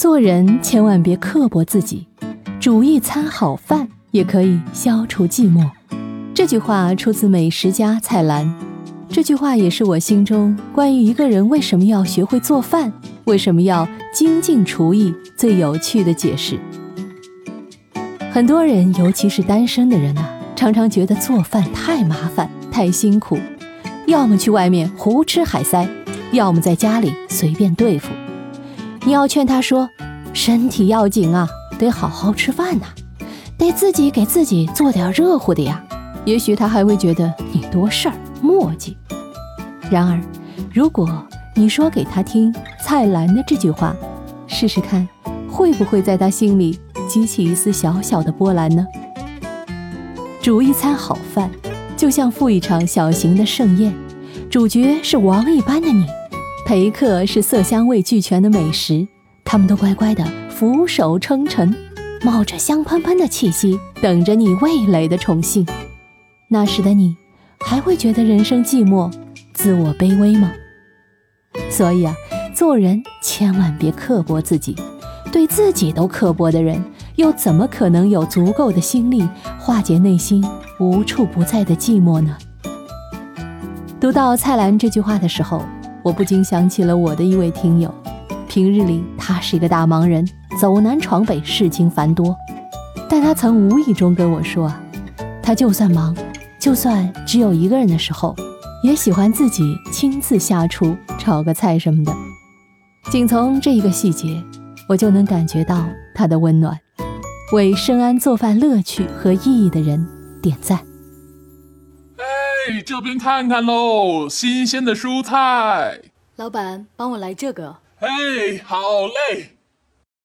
做人千万别刻薄自己，煮一餐好饭也可以消除寂寞。这句话出自美食家蔡澜。这句话也是我心中关于一个人为什么要学会做饭，为什么要精进厨艺最有趣的解释。很多人，尤其是单身的人啊，常常觉得做饭太麻烦、太辛苦，要么去外面胡吃海塞，要么在家里随便对付。你要劝他说：“身体要紧啊，得好好吃饭呐，得自己给自己做点热乎的呀。”也许他还会觉得你多事儿、磨叽。然而，如果你说给他听蔡澜的这句话，试试看，会不会在他心里激起一丝小小的波澜呢？煮一餐好饭，就像赴一场小型的盛宴，主角是王一般的你。陪客是色香味俱全的美食，他们都乖乖的俯首称臣，冒着香喷喷的气息，等着你味蕾的宠幸。那时的你，还会觉得人生寂寞、自我卑微吗？所以啊，做人千万别刻薄自己，对自己都刻薄的人，又怎么可能有足够的心力化解内心无处不在的寂寞呢？读到蔡澜这句话的时候。我不禁想起了我的一位听友，平日里他是一个大忙人，走南闯北，事情繁多。但他曾无意中跟我说，他就算忙，就算只有一个人的时候，也喜欢自己亲自下厨炒个菜什么的。仅从这一个细节，我就能感觉到他的温暖。为深谙做饭乐趣和意义的人点赞。这边看看喽，新鲜的蔬菜。老板，帮我来这个。哎，好嘞。